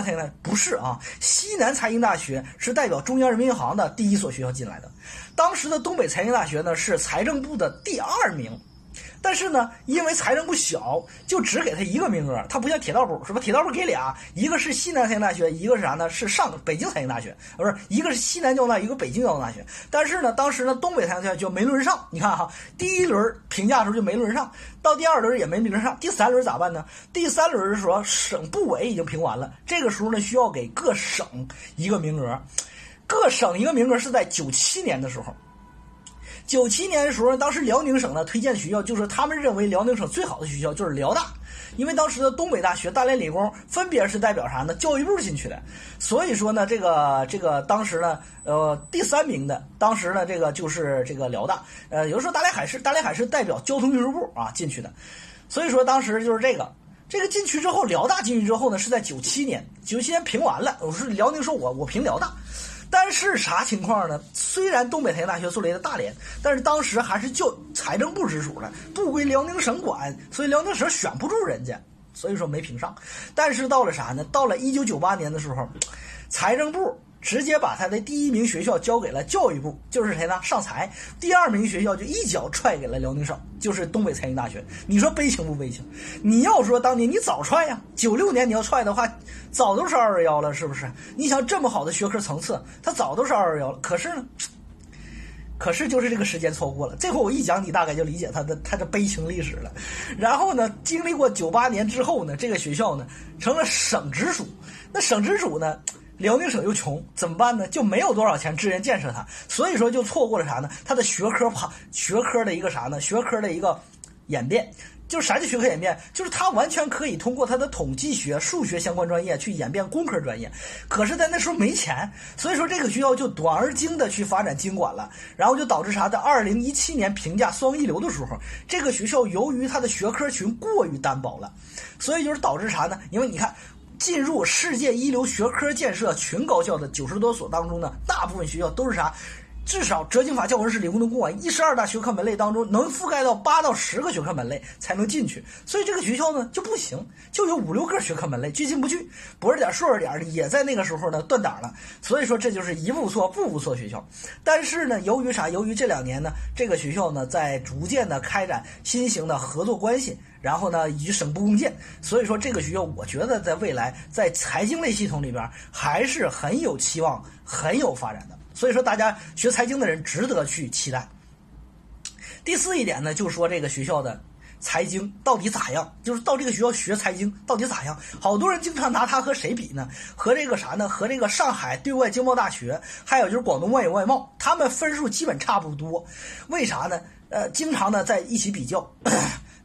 呢？不是啊，西南财经大学是代表中央人民银行的第一所学校进来的。当时的东北财经大学呢是财政部的第二名。但是呢，因为财政不小，就只给他一个名额。他不像铁道部，是吧？铁道部给俩，一个是西南财经大学，一个是啥呢？是上北京财经大学，不是一个是西南交大，一个北京交通大学。但是呢，当时呢，东北财经大学就没轮上。你看哈，第一轮评价的时候就没轮上，到第二轮也没轮上，第三轮咋办呢？第三轮的时候，省部委已经评完了，这个时候呢，需要给各省一个名额，各省一个名额是在九七年的时候。九七年的时候，当时辽宁省呢推荐学校，就是他们认为辽宁省最好的学校就是辽大，因为当时的东北大学、大连理工分别是代表啥呢？教育部进去的，所以说呢，这个这个当时呢，呃，第三名的，当时呢这个就是这个辽大，呃，有时候大连海事，大连海事代表交通运输部啊进去的，所以说当时就是这个，这个进去之后，辽大进去之后呢，是在九七年，九七年评完了，我说辽宁说我我评辽大。但是啥情况呢？虽然东北财经大学作为的大连，但是当时还是叫财政部直属的，不归辽宁省管，所以辽宁省选不住人家，所以说没评上。但是到了啥呢？到了一九九八年的时候，财政部。直接把他的第一名学校交给了教育部，就是谁呢？上财。第二名学校就一脚踹给了辽宁省，就是东北财经大学。你说悲情不悲情？你要说当年你早踹呀，九六年你要踹的话，早都是二二幺了，是不是？你想这么好的学科层次，他早都是二二幺了。可是呢，可是就是这个时间错过了。这回我一讲，你大概就理解他的他的悲情历史了。然后呢，经历过九八年之后呢，这个学校呢成了省直属。那省直属呢？辽宁省又穷，怎么办呢？就没有多少钱支援建设它，所以说就错过了啥呢？它的学科爬学科的一个啥呢？学科的一个演变，就是啥叫学科演变？就是它完全可以通过它的统计学、数学相关专业去演变工科专业。可是，在那时候没钱，所以说这个学校就短而精的去发展经管了，然后就导致啥？在二零一七年评价双一流的时候，这个学校由于它的学科群过于单薄了，所以就是导致啥呢？因为你看。进入世界一流学科建设群高校的九十多所当中呢，大部分学校都是啥？至少哲经法教文是理工农公管一十二大学科门类当中，能覆盖到八到十个学科门类才能进去。所以这个学校呢就不行，就有五六个学科门类，聚进不去，博士点、硕士点也在那个时候呢断档了。所以说这就是一步错，步步错学校。但是呢，由于啥？由于这两年呢，这个学校呢在逐渐的开展新型的合作关系。然后呢，以省部共建，所以说这个学校，我觉得在未来在财经类系统里边还是很有期望、很有发展的。所以说，大家学财经的人值得去期待。第四一点呢，就是说这个学校的财经到底咋样？就是到这个学校学财经到底咋样？好多人经常拿它和谁比呢？和这个啥呢？和这个上海对外经贸大学，还有就是广东外语外贸，他们分数基本差不多。为啥呢？呃，经常呢在一起比较。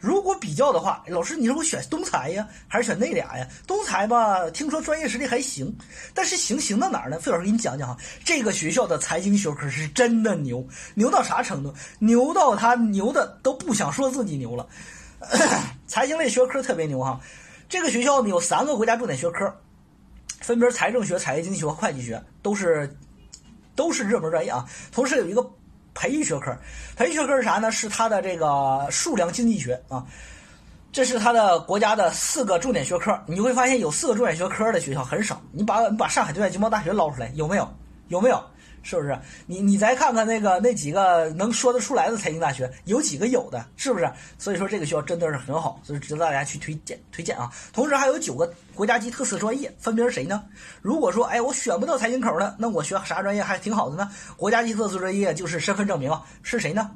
如果比较的话，老师，你说我选东财呀，还是选那俩呀？东财吧，听说专业实力还行，但是行行到哪儿呢？费老师给你讲讲哈，这个学校的财经学科是真的牛，牛到啥程度？牛到他牛的都不想说自己牛了。财经类学科特别牛哈，这个学校呢有三个国家重点学科，分别财政学、产业经济学会计学，都是都是热门专业啊。同时有一个。培育学科，培育学科是啥呢？是它的这个数量经济学啊，这是它的国家的四个重点学科。你会发现有四个重点学科的学校很少。你把你把上海对外经贸大学捞出来，有没有？有没有？是不是？你你再看看那个那几个能说得出来的财经大学，有几个有的？是不是？所以说这个学校真的是很好，所以值得大家去推荐推荐啊。同时还有九个国家级特色专业，分别是谁呢？如果说哎我选不到财经口的，那我学啥专业还挺好的呢？国家级特色专业就是身份证明啊，是谁呢？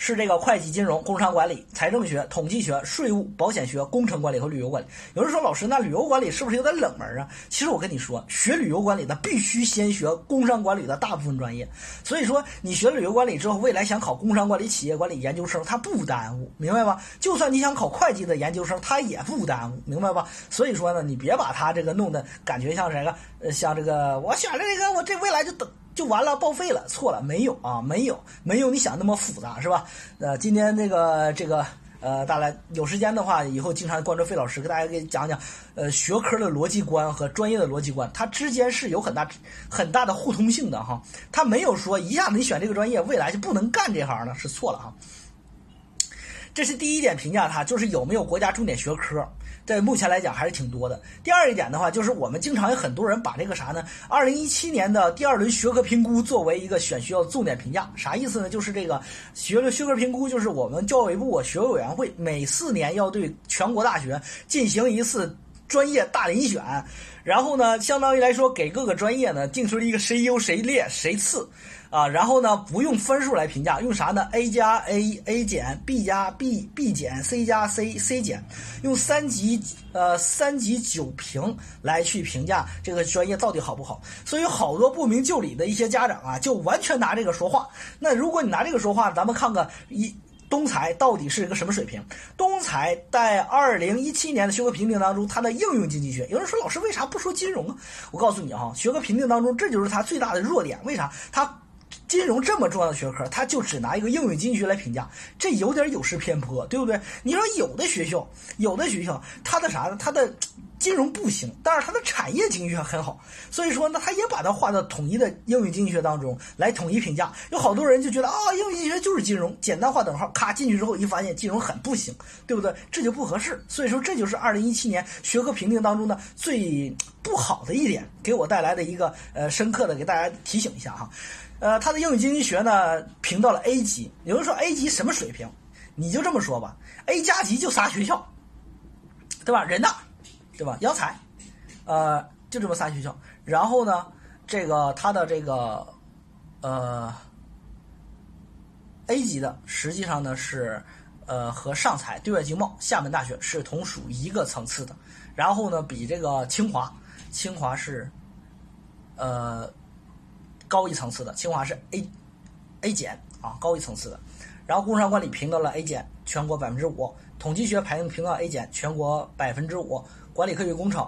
是这个会计、金融、工商管理、财政学、统计学、税务、保险学、工程管理和旅游管理。有人说，老师，那旅游管理是不是有点冷门啊？其实我跟你说，学旅游管理的必须先学工商管理的大部分专业。所以说，你学旅游管理之后，未来想考工商管理、企业管理研究生，它不耽误，明白吧？就算你想考会计的研究生，它也不耽误，明白吧？所以说呢，你别把它这个弄得感觉像谁个，呃，像这个我选了这个，我这未来就等。就完了，报废了，错了，没有啊，没有，没有你想那么复杂，是吧？呃，今天这个这个呃，大家有时间的话，以后经常关注费老师，给大家给讲讲，呃，学科的逻辑观和专业的逻辑观，它之间是有很大很大的互通性的哈。它没有说一下子你选这个专业，未来就不能干这行了，是错了哈。这是第一点评价，它就是有没有国家重点学科。在目前来讲还是挺多的。第二一点的话，就是我们经常有很多人把这个啥呢？二零一七年的第二轮学科评估作为一个选学校重点评价，啥意思呢？就是这个学了学科评估，就是我们教委部学委员会每四年要对全国大学进行一次专业大遴选，然后呢，相当于来说给各个专业呢定出了一个谁优谁劣谁次。啊，然后呢，不用分数来评价，用啥呢？A 加 A A 减，B 加 B B 减，C 加 C C 减，用三级呃三级九评来去评价这个专业到底好不好。所以好多不明就里的一些家长啊，就完全拿这个说话。那如果你拿这个说话，咱们看看一东财到底是一个什么水平？东财在二零一七年的学科评定当中，它的应用经济学，有人说老师为啥不说金融啊？我告诉你哈，学科评定当中这就是它最大的弱点。为啥？它金融这么重要的学科，它就只拿一个应用经济学来评价，这有点有失偏颇，对不对？你说有的学校，有的学校，它的啥呢？它的金融不行，但是它的产业经济学很好，所以说呢，他也把它划到统一的英语经济学当中来统一评价。有好多人就觉得啊，英语经济学就是金融，简单划等号，咔进去之后一发现金融很不行，对不对？这就不合适。所以说，这就是二零一七年学科评定当中的最不好的一点，给我带来的一个呃深刻的给大家提醒一下哈。呃，他的英语经济学呢评到了 A 级。有人说 A 级什么水平？你就这么说吧，A 加级就仨学校，对吧？人大，对吧？央财，呃，就这么仨学校。然后呢，这个它的这个呃 A 级的，实际上呢是呃和上财、对外经贸、厦门大学是同属一个层次的。然后呢，比这个清华，清华是呃。高一层次的清华是 A，A 减啊，高一层次的。然后工商管理评到了 A 减，全国百分之五。统计学排名评到 A 减，全国百分之五。管理科学工程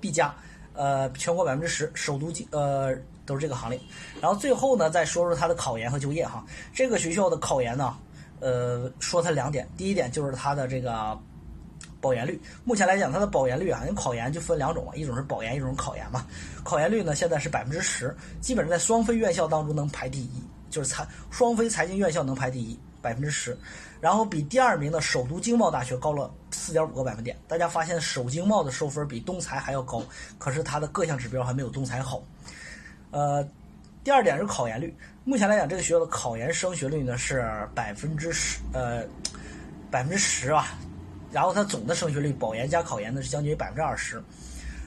B 加，呃，全国百分之十。首都经呃都是这个行列。然后最后呢，再说说它的考研和就业哈。这个学校的考研呢，呃，说它两点。第一点就是它的这个。保研率，目前来讲，它的保研率啊，因为考研就分两种嘛，一种是保研，一种是考研嘛。考研率呢，现在是百分之十，基本上在双非院校当中能排第一，就是财双非财经院校能排第一，百分之十。然后比第二名的首都经贸大学高了四点五个百分点。大家发现首经贸的收分比东财还要高，可是它的各项指标还没有东财好。呃，第二点是考研率，目前来讲，这个学校的考研升学率呢是百分之十，呃，百分之十啊。然后它总的升学率，保研加考研呢是将近百分之二十，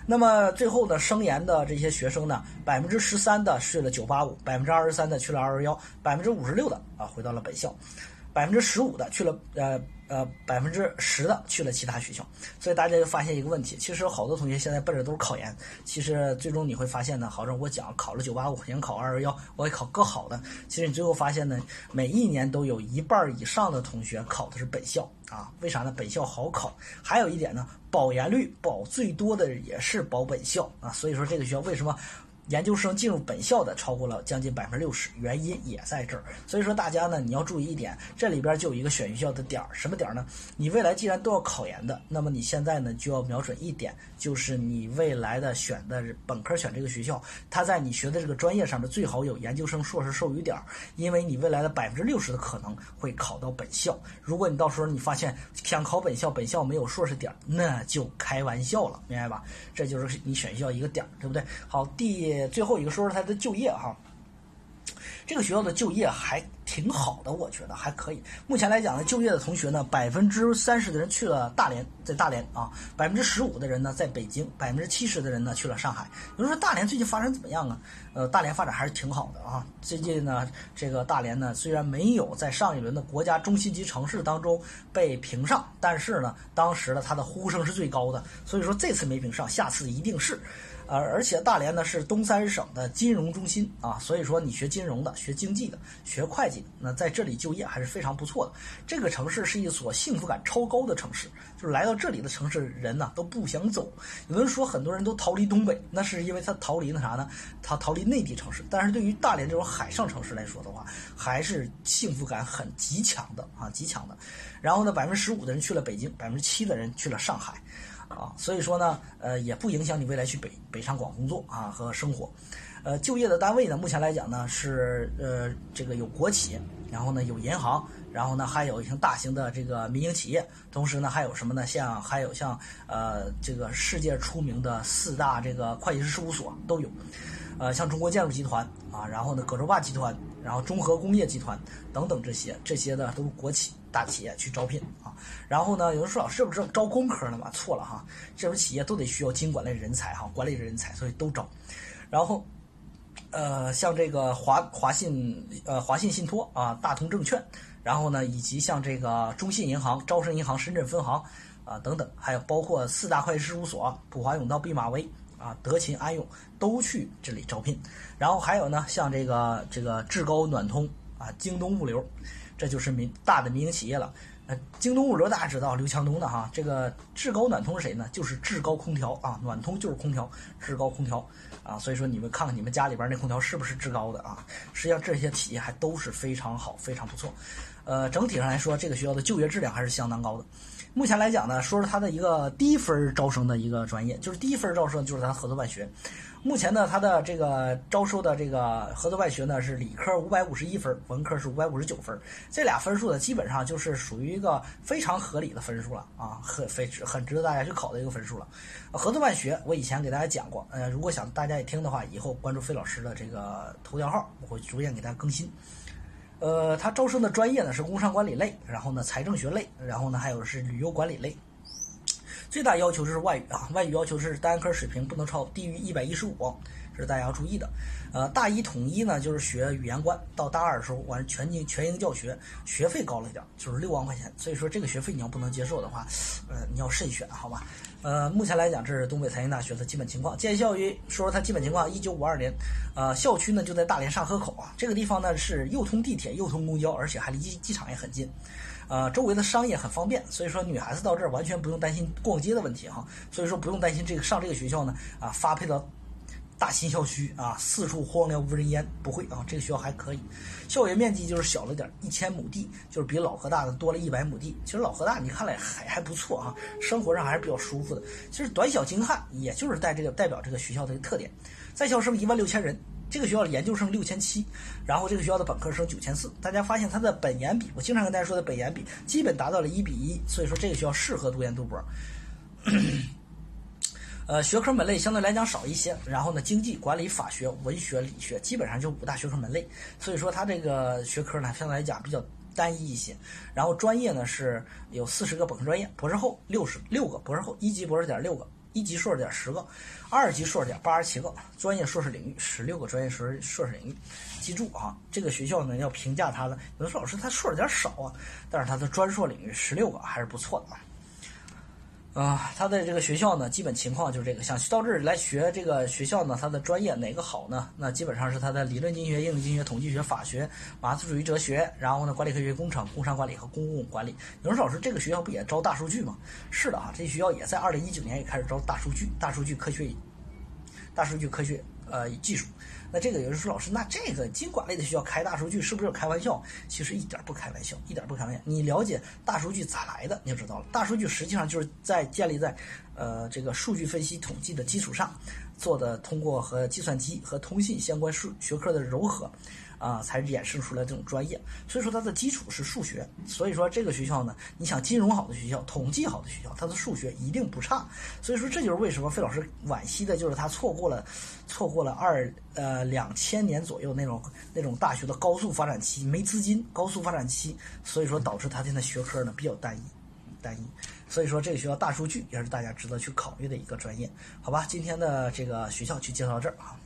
那么最后呢升研的这些学生呢，百分之十三的去了九八五，百分之二十三的去了二幺幺，百分之五十六的啊回到了本校，百分之十五的去了呃。呃，百分之十的去了其他学校，所以大家就发现一个问题，其实好多同学现在奔着都是考研，其实最终你会发现呢，好像我讲考了九八五，想考二幺幺，我也考更好的，其实你最后发现呢，每一年都有一半以上的同学考的是本校啊，为啥呢？本校好考，还有一点呢，保研率保最多的也是保本校啊，所以说这个学校为什么？研究生进入本校的超过了将近百分之六十，原因也在这儿。所以说大家呢，你要注意一点，这里边就有一个选学校的点儿，什么点儿呢？你未来既然都要考研的，那么你现在呢就要瞄准一点，就是你未来的选的本科选这个学校，它在你学的这个专业上面最好有研究生、硕士授予点儿，因为你未来的百分之六十的可能会考到本校。如果你到时候你发现想考本校，本校没有硕士点儿，那就开玩笑了，明白吧？这就是你选学校一个点儿，对不对？好，第。最后一个说说他的就业哈，这个学校的就业还挺好的，我觉得还可以。目前来讲呢，就业的同学呢，百分之三十的人去了大连，在大连啊，百分之十五的人呢在北京，百分之七十的人呢去了上海。有人说大连最近发展怎么样啊？呃，大连发展还是挺好的啊。最近呢，这个大连呢虽然没有在上一轮的国家中心级城市当中被评上，但是呢，当时呢它的呼声是最高的，所以说这次没评上，下次一定是。而而且大连呢是东三省的金融中心啊，所以说你学金融的、学经济的、学会计的，那在这里就业还是非常不错的。这个城市是一所幸福感超高的城市，就是来到这里的城市人呢都不想走。有人说很多人都逃离东北，那是因为他逃离那啥呢？他逃离内地城市。但是对于大连这种海上城市来说的话，还是幸福感很极强的啊，极强的。然后呢，百分之十五的人去了北京，百分之七的人去了上海。啊，所以说呢，呃，也不影响你未来去北北上广工作啊和生活，呃，就业的单位呢，目前来讲呢是呃这个有国企，然后呢有银行，然后呢还有一些大型的这个民营企业，同时呢还有什么呢？像还有像呃这个世界出名的四大这个会计师事务所都有，呃像中国建筑集团啊，然后呢葛洲坝集团，然后中和工业集团等等这些，这些呢都是国企大企业去招聘啊。然后呢有人说老师这不是招工科的吗？错了哈，这种企业都得需要经管类人才哈，管理人才，所以都招。然后。呃，像这个华华信呃华信信托啊，大通证券，然后呢，以及像这个中信银行、招商银行深圳分行啊等等，还有包括四大会计事务所普华永道、毕马威啊、德勤安永都去这里招聘。然后还有呢，像这个这个志高暖通啊、京东物流，这就是民大的民营企业了。呃，京东物流大家知道刘强东的哈，这个志高暖通是谁呢？就是志高空调啊，暖通就是空调，志高空调。啊，所以说你们看看你们家里边那空调是不是志高的啊？实际上这些企业还都是非常好，非常不错。呃，整体上来说，这个学校的就业质量还是相当高的。目前来讲呢，说说它的一个低分招生的一个专业，就是低分招生就是咱合作办学。目前呢，它的这个招收的这个合作办学呢是理科五百五十一分，文科是五百五十九分。这俩分数呢，基本上就是属于一个非常合理的分数了啊，很非很值得大家去考的一个分数了。合作办学我以前给大家讲过，呃，如果想大家也听的话，以后关注费老师的这个头条号，我会逐渐给大家更新。呃，他招生的专业呢是工商管理类，然后呢财政学类，然后呢还有是旅游管理类。最大要求是外语啊，外语要求是单科水平不能超低于一百一十五，这是大家要注意的。呃，大一统一呢就是学语言观，到大二的时候完全英全英教学，学费高了一点，就是六万块钱。所以说这个学费你要不能接受的话，呃，你要慎选，好吧？呃，目前来讲这是东北财经大学的基本情况。建校于说说它基本情况，一九五二年，呃，校区呢就在大连上河口啊，这个地方呢是又通地铁又通公交，而且还离机机场也很近。呃，周围的商业很方便，所以说女孩子到这儿完全不用担心逛街的问题哈。所以说不用担心这个上这个学校呢啊发配到大新校区啊四处荒凉无人烟，不会啊，这个学校还可以。校园面积就是小了点，一千亩地，就是比老河大的多了一百亩地。其实老河大你看来还还不错啊，生活上还是比较舒服的。其实短小精悍，也就是带这个代表这个学校的一个特点。在校生一万六千人。这个学校的研究生六千七，然后这个学校的本科生九千四。大家发现它的本研比，我经常跟大家说的本研比基本达到了一比一，所以说这个学校适合读研读博。呃，学科门类相对来讲少一些，然后呢，经济、管理、法学、文学、理学基本上就五大学科门类，所以说它这个学科呢相对来讲比较单一一些。然后专业呢是有四十个本科专业，博士后六十六个，博士后一级博士点六个。一级硕士点十个，二级硕士点八十七个，专业硕士领域十六个专业硕士硕士领域。记住啊，这个学校呢要评价它的，有的说老师他硕士点少啊，但是他的专硕领域十六个还是不错的啊。啊，他的这个学校呢，基本情况就是这个。想到这儿来学这个学校呢，它的专业哪个好呢？那基本上是它的理论经济学、应用经济学、统计学、法学、马克思主义哲学，然后呢，管理科学、工程、工商管理和公共管理。有人说，老师这个学校不也招大数据吗？是的啊，这学校也在二零一九年也开始招大数据、大数据科学、大数据科学呃技术。那这个有人说，老师，那这个经管类的学校开大数据是不是开玩笑？其实一点不开玩笑，一点不开玩笑。你了解大数据咋来的，你就知道了。大数据实际上就是在建立在，呃，这个数据分析统计的基础上做的，通过和计算机和通信相关数学科的融合。啊，才衍生出来这种专业，所以说它的基础是数学。所以说这个学校呢，你想金融好的学校、统计好的学校，它的数学一定不差。所以说这就是为什么费老师惋惜的就是他错过了，错过了二呃两千年左右那种那种大学的高速发展期，没资金，高速发展期，所以说导致他现在学科呢比较单一，单一。所以说这个学校大数据也是大家值得去考虑的一个专业，好吧？今天的这个学校就介绍到这儿啊。